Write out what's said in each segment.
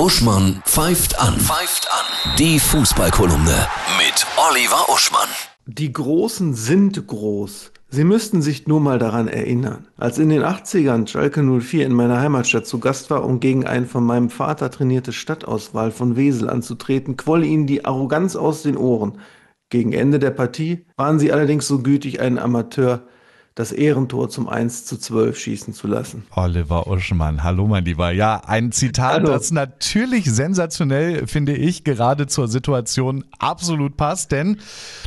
Uschmann pfeift an. Pfeift an. Die Fußballkolumne mit Oliver Uschmann. Die Großen sind groß. Sie müssten sich nur mal daran erinnern. Als in den 80ern Schalke 04 in meiner Heimatstadt zu Gast war, um gegen ein von meinem Vater trainierte Stadtauswahl von Wesel anzutreten, quoll ihnen die Arroganz aus den Ohren. Gegen Ende der Partie waren sie allerdings so gütig, einen Amateur das Ehrentor zum 1 zu 12 schießen zu lassen. Oliver Uschmann, hallo mein Lieber. Ja, ein Zitat, hallo. das natürlich sensationell, finde ich, gerade zur Situation absolut passt, denn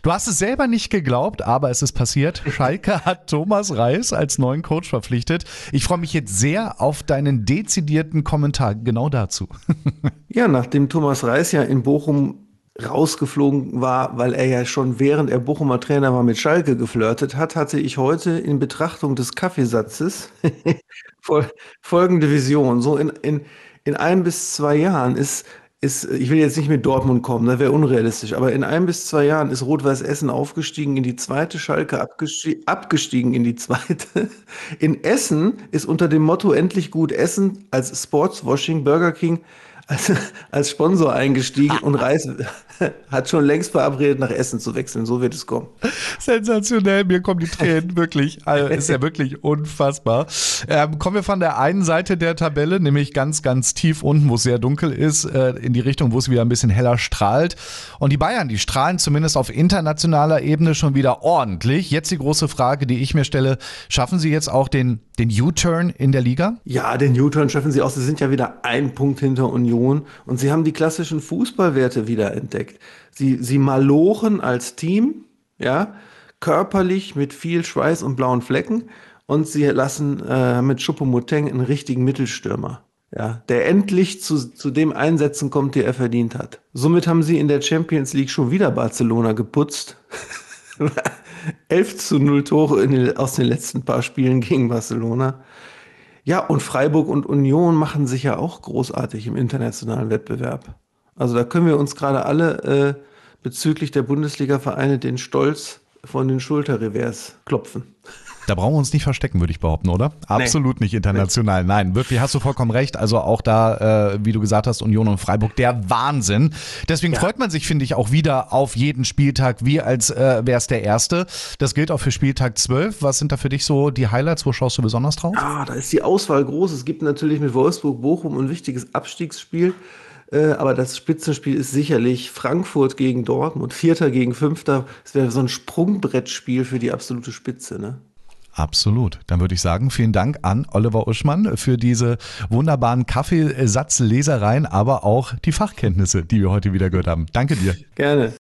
du hast es selber nicht geglaubt, aber es ist passiert. Schalke hat Thomas Reis als neuen Coach verpflichtet. Ich freue mich jetzt sehr auf deinen dezidierten Kommentar genau dazu. ja, nachdem Thomas Reis ja in Bochum rausgeflogen war, weil er ja schon während er Bochumer Trainer war mit Schalke geflirtet hat, hatte ich heute in Betrachtung des Kaffeesatzes folgende Vision. So in, in, in ein bis zwei Jahren ist, ist, ich will jetzt nicht mit Dortmund kommen, das wäre unrealistisch, aber in ein bis zwei Jahren ist Rot-Weiß Essen aufgestiegen in die zweite, Schalke abgestiegen, abgestiegen in die zweite. In Essen ist unter dem Motto endlich gut Essen als Sportswashing Burger King als, als Sponsor eingestiegen und Reis hat schon längst verabredet, nach Essen zu wechseln. So wird es kommen. Sensationell, mir kommen die Tränen, wirklich. Also, ist ja wirklich unfassbar. Ähm, kommen wir von der einen Seite der Tabelle, nämlich ganz, ganz tief unten, wo es sehr dunkel ist, äh, in die Richtung, wo es wieder ein bisschen heller strahlt. Und die Bayern, die strahlen zumindest auf internationaler Ebene schon wieder ordentlich. Jetzt die große Frage, die ich mir stelle, schaffen sie jetzt auch den, den U-Turn in der Liga? Ja, den U-Turn schaffen sie auch. Sie sind ja wieder ein Punkt hinter Union und sie haben die klassischen Fußballwerte wieder entdeckt. Sie, sie malochen als Team, ja, körperlich mit viel Schweiß und blauen Flecken und sie lassen äh, mit Choupo-Moteng einen richtigen Mittelstürmer, ja, der endlich zu, zu dem Einsätzen kommt, die er verdient hat. Somit haben sie in der Champions League schon wieder Barcelona geputzt. 11 zu 0 Tore den, aus den letzten paar Spielen gegen Barcelona. Ja, und Freiburg und Union machen sich ja auch großartig im internationalen Wettbewerb. Also da können wir uns gerade alle äh, bezüglich der Bundesliga-Vereine den Stolz von den Schulterrevers klopfen. Da brauchen wir uns nicht verstecken, würde ich behaupten, oder? Absolut nee. nicht international. Nein, wirklich hast du vollkommen recht. Also auch da, äh, wie du gesagt hast, Union und Freiburg, der Wahnsinn. Deswegen ja. freut man sich, finde ich, auch wieder auf jeden Spieltag, wie als äh, wäre es der erste. Das gilt auch für Spieltag 12. Was sind da für dich so die Highlights? Wo schaust du besonders drauf? Ah, da ist die Auswahl groß. Es gibt natürlich mit Wolfsburg-Bochum ein wichtiges Abstiegsspiel. Äh, aber das Spitzenspiel ist sicherlich Frankfurt gegen Dortmund, Vierter gegen Fünfter. Es wäre so ein Sprungbrettspiel für die absolute Spitze, ne? Absolut. Dann würde ich sagen, vielen Dank an Oliver Uschmann für diese wunderbaren Kaffeesatzlesereien, aber auch die Fachkenntnisse, die wir heute wieder gehört haben. Danke dir. Gerne.